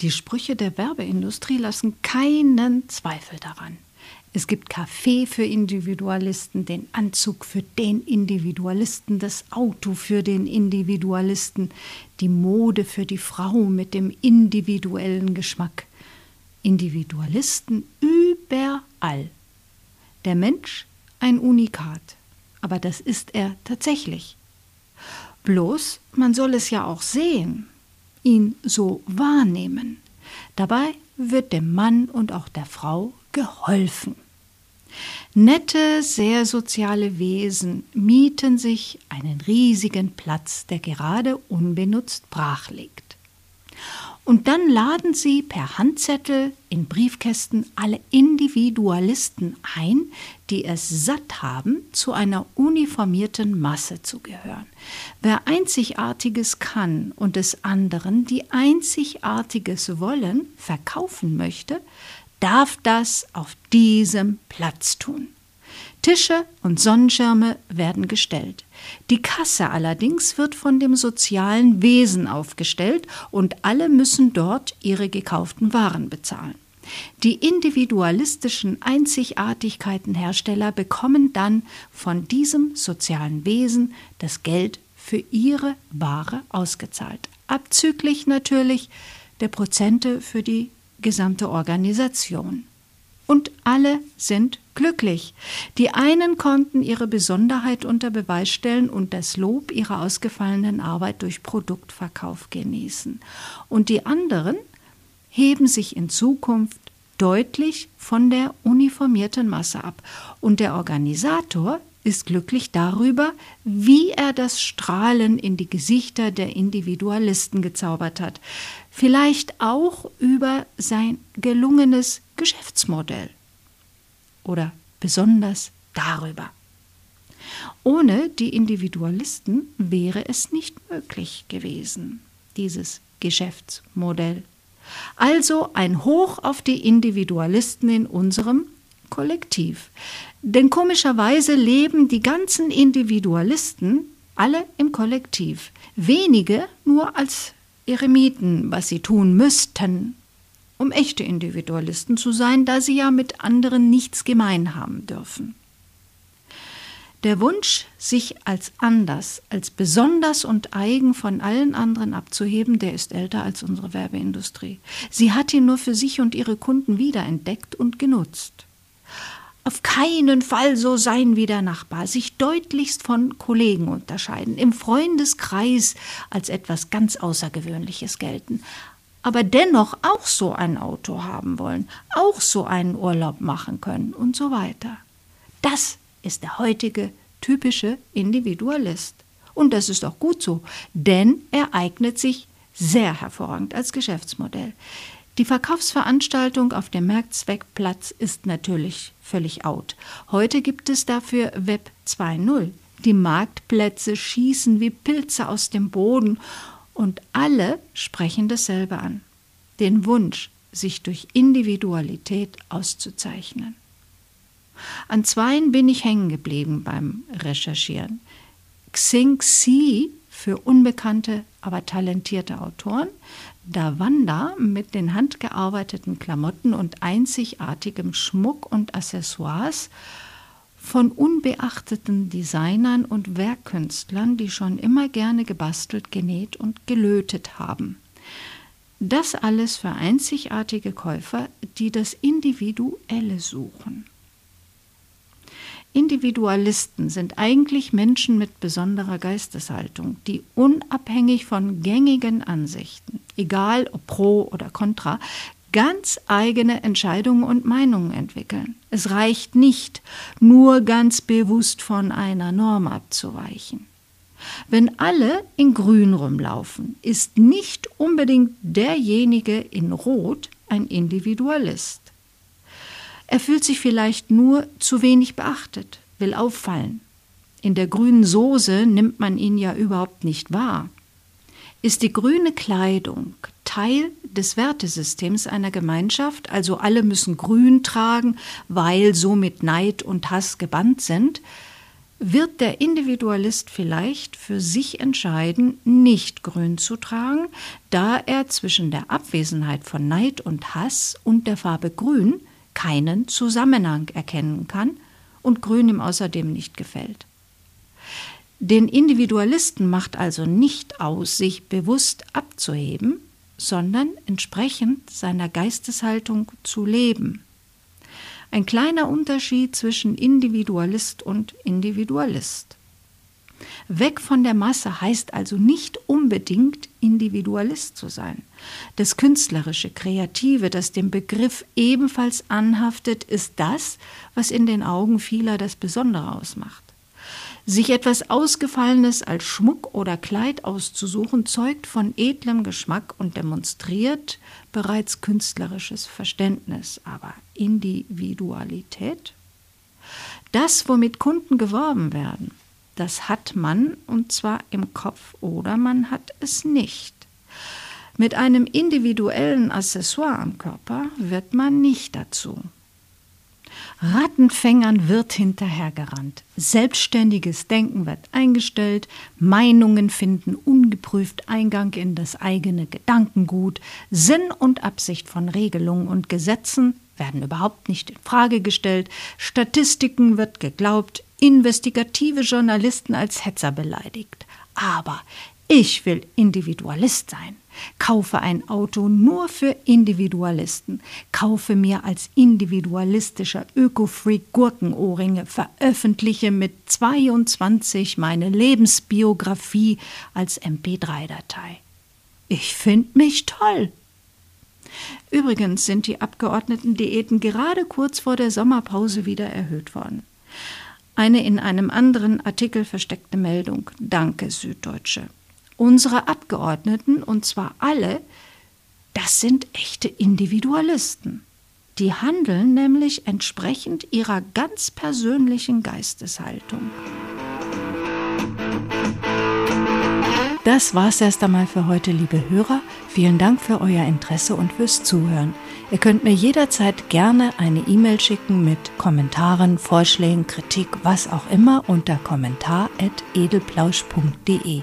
Die Sprüche der Werbeindustrie lassen keinen Zweifel daran. Es gibt Kaffee für Individualisten, den Anzug für den Individualisten, das Auto für den Individualisten, die Mode für die Frau mit dem individuellen Geschmack. Individualisten überall. Der Mensch ein Unikat, aber das ist er tatsächlich. Bloß, man soll es ja auch sehen, ihn so wahrnehmen. Dabei wird dem Mann und auch der Frau geholfen. Nette, sehr soziale Wesen mieten sich einen riesigen Platz, der gerade unbenutzt brach liegt. Und dann laden sie per Handzettel in Briefkästen alle Individualisten ein, die es satt haben, zu einer uniformierten Masse zu gehören. Wer Einzigartiges kann und des anderen die Einzigartiges wollen, verkaufen möchte, darf das auf diesem Platz tun. Tische und Sonnenschirme werden gestellt. Die Kasse allerdings wird von dem sozialen Wesen aufgestellt und alle müssen dort ihre gekauften Waren bezahlen. Die individualistischen Einzigartigkeitenhersteller bekommen dann von diesem sozialen Wesen das Geld für ihre Ware ausgezahlt. Abzüglich natürlich der Prozente für die gesamte Organisation. Und alle sind glücklich. Die einen konnten ihre Besonderheit unter Beweis stellen und das Lob ihrer ausgefallenen Arbeit durch Produktverkauf genießen. Und die anderen heben sich in Zukunft deutlich von der uniformierten Masse ab. Und der Organisator ist glücklich darüber, wie er das Strahlen in die Gesichter der Individualisten gezaubert hat. Vielleicht auch über sein gelungenes Geschäftsmodell. Oder besonders darüber. Ohne die Individualisten wäre es nicht möglich gewesen, dieses Geschäftsmodell. Also ein Hoch auf die Individualisten in unserem Kollektiv. Denn komischerweise leben die ganzen Individualisten alle im Kollektiv. Wenige nur als Eremiten, was sie tun müssten, um echte Individualisten zu sein, da sie ja mit anderen nichts gemein haben dürfen. Der Wunsch, sich als anders, als besonders und eigen von allen anderen abzuheben, der ist älter als unsere Werbeindustrie. Sie hat ihn nur für sich und ihre Kunden wiederentdeckt und genutzt auf keinen Fall so sein wie der Nachbar, sich deutlichst von Kollegen unterscheiden, im Freundeskreis als etwas ganz Außergewöhnliches gelten, aber dennoch auch so ein Auto haben wollen, auch so einen Urlaub machen können und so weiter. Das ist der heutige typische Individualist. Und das ist auch gut so, denn er eignet sich sehr hervorragend als Geschäftsmodell. Die Verkaufsveranstaltung auf dem Mehrzweckplatz ist natürlich völlig out. Heute gibt es dafür Web 2.0. Die Marktplätze schießen wie Pilze aus dem Boden und alle sprechen dasselbe an. Den Wunsch, sich durch Individualität auszuzeichnen. An zweien bin ich hängen geblieben beim Recherchieren. Xing Xi für unbekannte, aber talentierte Autoren, Davanda mit den handgearbeiteten Klamotten und einzigartigem Schmuck und Accessoires von unbeachteten Designern und Werkkünstlern, die schon immer gerne gebastelt, genäht und gelötet haben. Das alles für einzigartige Käufer, die das Individuelle suchen. Individualisten sind eigentlich Menschen mit besonderer Geisteshaltung, die unabhängig von gängigen Ansichten, egal ob pro oder contra, ganz eigene Entscheidungen und Meinungen entwickeln. Es reicht nicht, nur ganz bewusst von einer Norm abzuweichen. Wenn alle in Grün rumlaufen, ist nicht unbedingt derjenige in Rot ein Individualist. Er fühlt sich vielleicht nur zu wenig beachtet, will auffallen. In der grünen Soße nimmt man ihn ja überhaupt nicht wahr. Ist die grüne Kleidung Teil des Wertesystems einer Gemeinschaft, also alle müssen grün tragen, weil somit Neid und Hass gebannt sind, wird der Individualist vielleicht für sich entscheiden, nicht grün zu tragen, da er zwischen der Abwesenheit von Neid und Hass und der Farbe grün keinen Zusammenhang erkennen kann und grün ihm außerdem nicht gefällt. Den Individualisten macht also nicht aus, sich bewusst abzuheben, sondern entsprechend seiner Geisteshaltung zu leben. Ein kleiner Unterschied zwischen Individualist und Individualist. Weg von der Masse heißt also nicht unbedingt Individualist zu sein. Das Künstlerische, Kreative, das dem Begriff ebenfalls anhaftet, ist das, was in den Augen vieler das Besondere ausmacht. Sich etwas Ausgefallenes als Schmuck oder Kleid auszusuchen, zeugt von edlem Geschmack und demonstriert bereits künstlerisches Verständnis. Aber Individualität? Das, womit Kunden geworben werden, das hat man und zwar im Kopf oder man hat es nicht. Mit einem individuellen Accessoire am Körper wird man nicht dazu. Rattenfängern wird hinterhergerannt. Selbstständiges Denken wird eingestellt, Meinungen finden ungeprüft Eingang in das eigene Gedankengut, Sinn und Absicht von Regelungen und Gesetzen werden überhaupt nicht in Frage gestellt, Statistiken wird geglaubt, investigative Journalisten als Hetzer beleidigt. Aber ich will Individualist sein kaufe ein Auto nur für Individualisten, kaufe mir als individualistischer Öko-Freak Gurkenohrringe, veröffentliche mit 22 meine Lebensbiografie als MP3-Datei. Ich finde mich toll. Übrigens sind die Abgeordnetendiäten gerade kurz vor der Sommerpause wieder erhöht worden. Eine in einem anderen Artikel versteckte Meldung. Danke, Süddeutsche unsere Abgeordneten, und zwar alle, das sind echte Individualisten. Die handeln nämlich entsprechend ihrer ganz persönlichen Geisteshaltung. Das war's erst einmal für heute, liebe Hörer. Vielen Dank für euer Interesse und fürs Zuhören. Ihr könnt mir jederzeit gerne eine E-Mail schicken mit Kommentaren, Vorschlägen, Kritik, was auch immer unter kommentar.edelplausch.de.